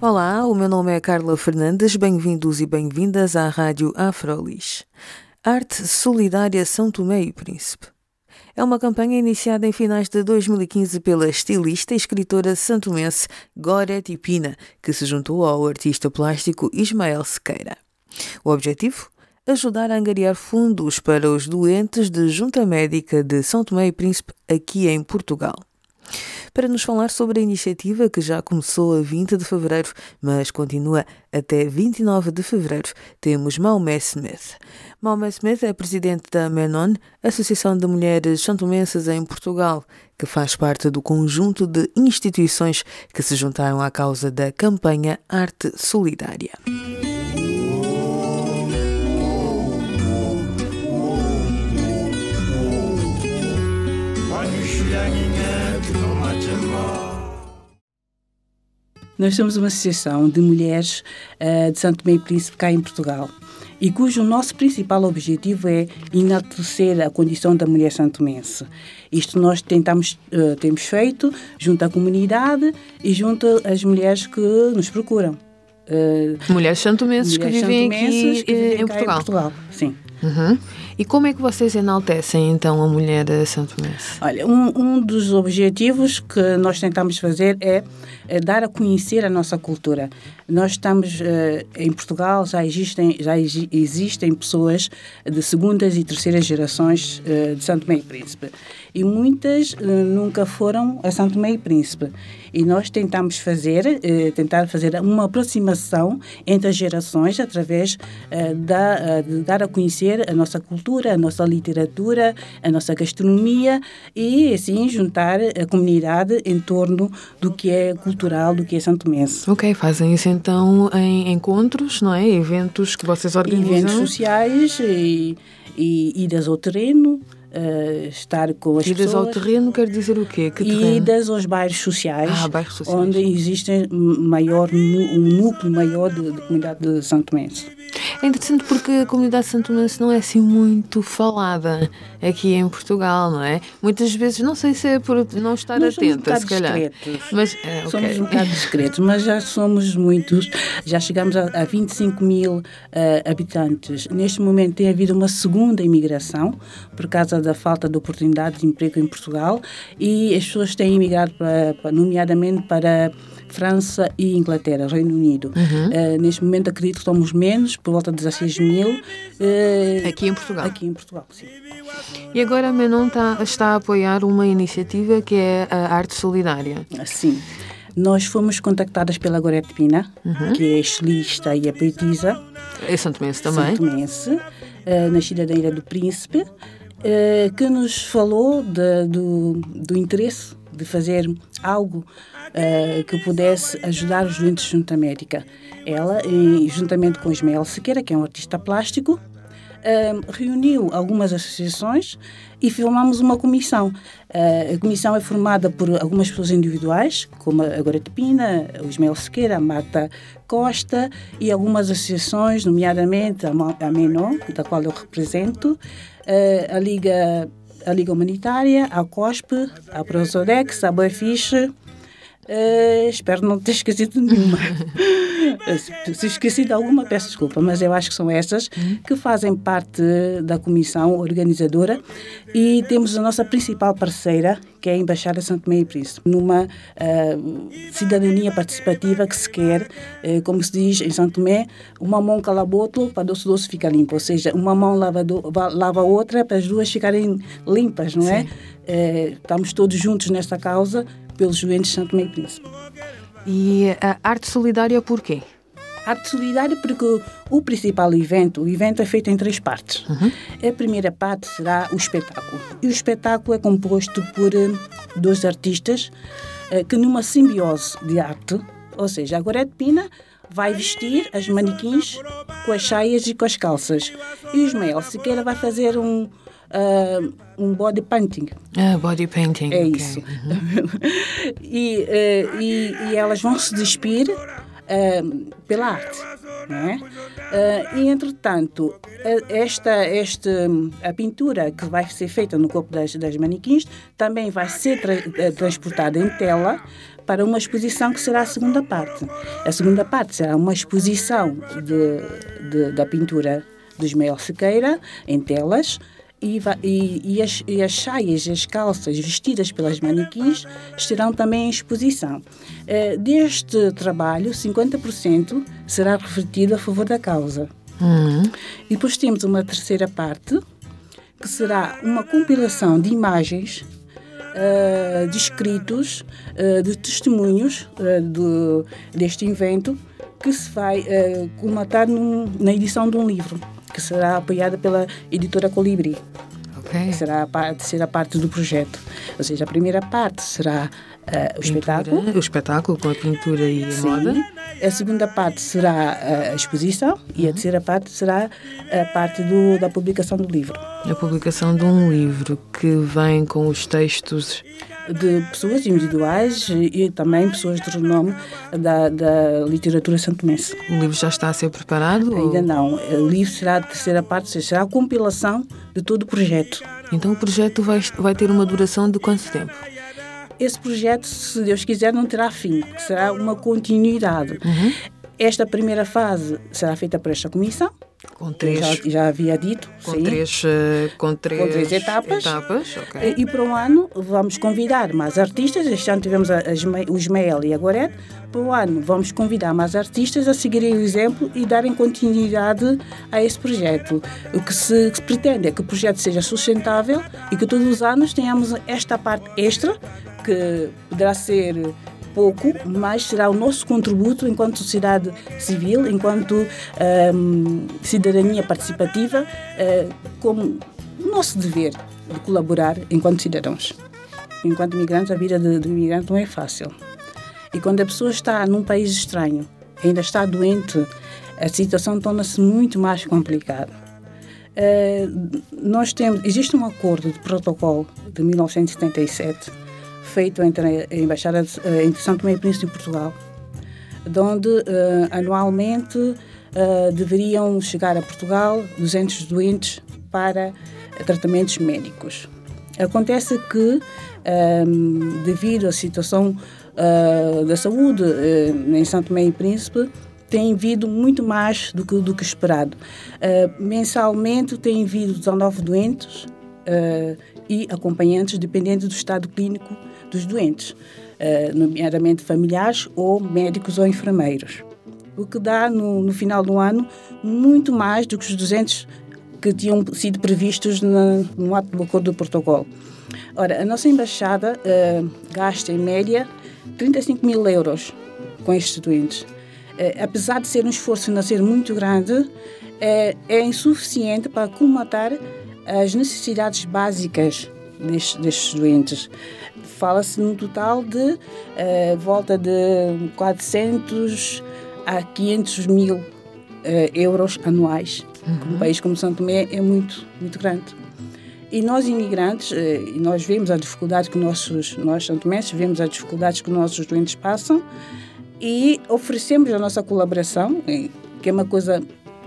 Olá, o meu nome é Carla Fernandes. Bem-vindos e bem-vindas à Rádio Afrolis. Arte Solidária São Tomé e Príncipe. É uma campanha iniciada em finais de 2015 pela estilista e escritora santomense Gorete Pina, que se juntou ao artista plástico Ismael Sequeira. O objetivo? Ajudar a angariar fundos para os doentes de Junta Médica de São Tomé e Príncipe aqui em Portugal para nos falar sobre a iniciativa que já começou a 20 de fevereiro, mas continua até 29 de fevereiro. Temos Maomé Smith. Maomé Smith é presidente da MENON, Associação de Mulheres Santomenses em Portugal, que faz parte do conjunto de instituições que se juntaram à causa da campanha Arte Solidária. Nós somos uma associação de mulheres uh, de Santo Meio Príncipe cá em Portugal e cujo nosso principal objetivo é enaltecer a condição da mulher santomense. Isto nós tentamos, uh, temos feito junto à comunidade e junto às mulheres que nos procuram. Uh, mulheres santomenses que vivem aqui que vivem em, Portugal. em Portugal. Sim. Uhum. E como é que vocês enaltecem então a mulher santomense? Olha, um, um dos objetivos que nós tentamos fazer é, é dar a conhecer a nossa cultura. Nós estamos uh, em Portugal, já existem, já existem pessoas de segundas e terceiras gerações uh, de Santo Meio Príncipe e muitas uh, nunca foram a Santo Meio Príncipe. E nós tentamos fazer, tentar fazer uma aproximação entre as gerações através da, de dar a conhecer a nossa cultura, a nossa literatura, a nossa gastronomia e assim juntar a comunidade em torno do que é cultural, do que é Santo Mense. Ok, fazem isso então em encontros, não é? Eventos que vocês organizam? Eventos sociais e, e idas ao terreno. Uh, estar com as idas pessoas. ao terreno quer dizer o quê? Que idas aos bairros sociais, ah, bairros sociais. onde existe maior, um núcleo maior de, de comunidade de Santo Mense. É interessante porque a comunidade santomense não é assim muito falada aqui em Portugal, não é? Muitas vezes, não sei se é por não estar Nós atenta, um se calhar. Discretos. Mas, é, okay. Somos um bocado discretos, mas já somos muitos, já chegamos a, a 25 mil uh, habitantes. Neste momento tem havido uma segunda imigração por causa da falta de oportunidades de emprego em Portugal e as pessoas têm imigrado, para, para, nomeadamente para França e Inglaterra, Reino Unido. Uhum. Uh, neste momento acredito que somos menos, por volta de 16 mil. Uh, aqui em Portugal? Aqui em Portugal, sim. E agora a Menon está, está a apoiar uma iniciativa que é a Arte Solidária. Sim. Nós fomos contactadas pela Gorete Pina, uhum. que é estilista e a poetisa. É santomense também. Santomense, uh, nascida da Ilha do Príncipe, uh, que nos falou de, do, do interesse de fazer algo uh, que pudesse ajudar os doentes junto à médica. Ela, juntamente com Ismael Sequeira, que é um artista plástico, uh, reuniu algumas associações e formamos uma comissão. Uh, a comissão é formada por algumas pessoas individuais, como a Gorete Pina, o Ismael Sequeira, a Marta Costa e algumas associações, nomeadamente a Menon, da qual eu represento, a Liga a Liga Humanitária, a COSP, a Prosodex, a Boefiche, Uh, espero não ter esquecido nenhuma. Se esqueci de alguma, peço desculpa, mas eu acho que são estas que fazem parte da comissão organizadora e temos a nossa principal parceira, que é a Embaixada Santo Tomé e Príncipe, numa uh, cidadania participativa que se quer, uh, como se diz em Santo Tomé, uma mão cala outro para doce doce ficar limpo, ou seja, uma mão lava, do, lava a outra para as duas ficarem limpas, não é? estamos todos juntos nesta causa pelos doentes de Santo Meio Príncipe. E a arte solidária porquê? Arte solidária porque o principal evento, o evento é feito em três partes. Uhum. A primeira parte será o espetáculo. E o espetáculo é composto por uh, dois artistas uh, que numa simbiose de arte, Ou seja, a Gorete Pina vai vestir as manequins com as saias e com as calças. E o Ismael Siqueira vai fazer um, uh, um body painting. Ah, body painting. É ok. isso. e, eh, e, e elas vão se despir eh, pela arte. Não é? Eh, e, entretanto, esta, este, a pintura que vai ser feita no corpo das, das manequins também vai ser tra eh, transportada em tela para uma exposição que será a segunda parte. A segunda parte será uma exposição de, de- da pintura do Ismael Sequeira em telas e, e- e as, e as saias e as calças vestidas pelas manequins estarão também em exposição. Eh, deste trabalho, 50% será revertido a favor da causa. Uhum. E depois temos uma terceira parte, que será uma compilação de imagens, eh, de escritos, eh, de testemunhos do, deste evento, que se vai colmatar num- na edição de um livro, que será apoiada pela editora Colibri Ok. que será a, par- a terceira parte do projeto. Ou seja, a primeira parte será eh, o espetáculo. Pintura, O espetáculo com a pintura e a moda. Sim. A segunda parte será eh, a exposição e a terceira parte será a parte do, da publicação do livro. A publicação de um livro que vem com os textos. De pessoas individuais e, também pessoas de renome da, da literatura santomense. O livro já está a ser preparado? ou- Ainda não. O livro será a terceira parte, ou seja, será a compilação de todo o projeto. Então o projeto vai, vai ter uma duração de quanto tempo? Esse projeto, se Deus quiser, não terá fim, será uma continuidade. Uhum. Esta primeira fase será feita por esta comissão, Com três, já, já havia dito. com sim. três, eh, com três, três etapas. etapas, ok. E, para o ano vamos convidar mais artistas. Este ano tivemos a, a o Ismael e a Gorete. Para o ano vamos convidar mais artistas a seguirem o exemplo e darem continuidade a esse projeto. O que se, que se pretende é que o projeto seja sustentável e que todos os anos tenhamos esta parte extra, que poderá ser pouco, mas será o nosso contributo enquanto sociedade civil, enquanto hum, cidadania participativa, eh, como nosso dever de colaborar enquanto cidadãos. Enquanto migrantes, a vida de, de migrante não é fácil. E quando a pessoa está num país estranho, ainda está doente, a situação torna-se muito mais complicada. Eh, nós temos, existe um acordo de protocolo de 1977 feito entre a Embaixada eh, entre São Tomé e Príncipe e Portugal, de onde eh, anualmente eh, deveriam chegar a Portugal 200 doentes para tratamentos médicos. Acontece que, ehm, devido à situação eh, da saúde em São Tomé e Príncipe, tem vindo muito mais do que, do que esperado. Mensalmente tem vindo 19 doentes eh, e acompanhantes, dependendo do estado clínico dos doentes, eh, nomeadamente familiares ou médicos ou enfermeiros. O que dá, no, no final do ano, muito mais do que os 200 que tinham sido previstos na, no ato do acordo do protocolo. Ora, a nossa embaixada eh, gasta, em média, 35 mil euros com estes doentes. Eh, apesar de ser um esforço financeiro muito grande, eh, é insuficiente para colmatar as necessidades básicas destes, destes doentes. Fala-se num total de eh, volta de 400 a 500 mil eh, euros anuais. Um país como São Tomé é muito, muito grande. E nós imigrantes, eh, e nós vemos a dificuldade que nossos, nós santomenses vemos as dificuldades que nossos doentes passam e oferecemos a nossa colaboração, que é uma coisa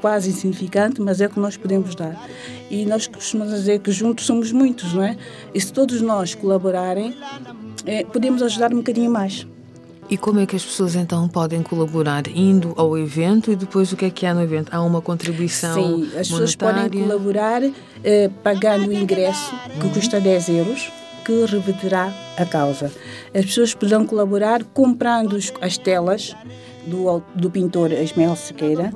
quase insignificante, mas é o que nós podemos dar. E nós costumamos dizer que juntos somos muitos, não é? E se todos nós colaborarem, eh, podemos ajudar um bocadinho mais. E como é que as pessoas então podem colaborar indo ao evento e depois o que é que há no evento? Há uma contribuição Sim, as pessoas podem monetária? colaborar eh, pagando o ingresso, que custa 10 euros, que reverterá a causa. As pessoas poderão colaborar comprando as telas do, do pintor Ismael Sequeira,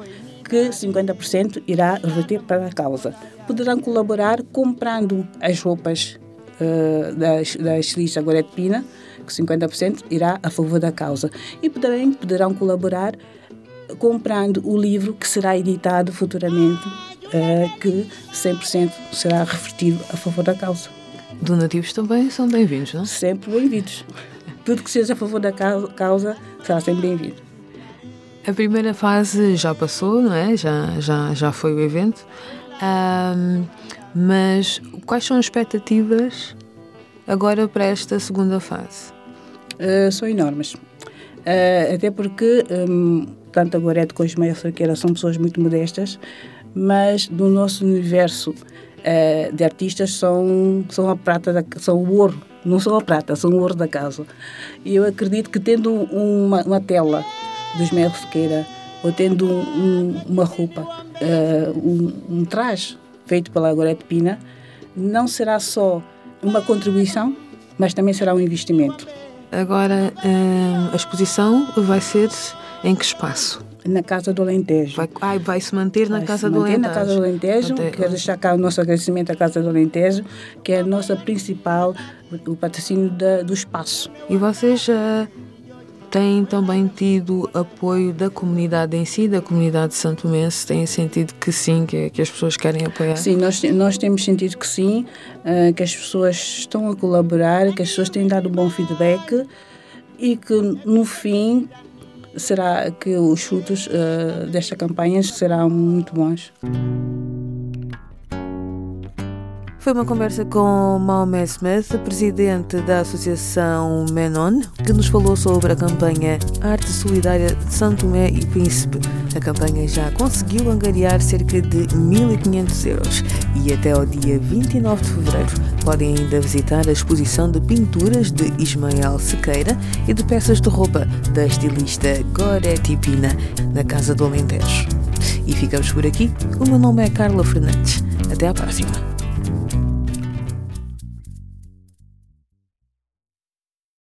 que 50% irá reverter para a causa. Poderão colaborar comprando as roupas eh, da, da estilista Gorete Pina, que 50% irá a favor da causa. E poderão, poderão colaborar comprando o livro que será editado futuramente, eh, que 100% será revertido a favor da causa. Donativos também são bem-vindos, não? Sempre bem-vindos. tudo que seja a favor da causa será sempre bem-vindo. A primeira fase já passou, não é? Já, já, já foi o evento. Um, mas quais são as expectativas agora para esta segunda fase? Uh, são enormes. Uh, até porque um, tanto a Gorete como a Ismael Saqueira são pessoas muito modestas, mas no nosso universo uh, de artistas são, são a prata, da, são o ouro, não são a prata, são o ouro da casa. E eu acredito que tendo uma, uma tela do Ismael Sequeira, ou tendo um, um, uma roupa, uh, um, um traje feito pela Gorete Pina, não será só uma contribuição, mas também será um investimento. Agora, uh, a exposição vai ser em que espaço? Na Casa do Alentejo. Vai, ai, vai se manter na vai Casa se do manter Alentejo. na Casa do Alentejo. Até... Quero deixar cá o nosso agradecimento à Casa do Alentejo, que é a nossa principal, o patrocínio da, do espaço. E vocês uh, têm também tido apoio da comunidade em si, da comunidade de Santo Mense? Têm sentido que sim, que, que as pessoas querem apoiar? Sim, nós, nós temos sentido que sim, uh, que as pessoas estão a colaborar, que as pessoas têm dado um bom feedback e que no fim será que os frutos uh, desta campanha serão muito bons. Foi uma conversa com Maomé Smith, presidente da Associação Menon, que nos falou sobre a campanha Arte Solidária de São Tomé e Príncipe. A campanha já conseguiu angariar cerca de 1.500 euros e até ao dia 29 de fevereiro podem ainda visitar a exposição de pinturas de Ismael Sequeira e de peças de roupa da estilista Goretti Pina na Casa do Alentejo. E ficamos por aqui. O meu nome é Carla Fernandes. Até à próxima.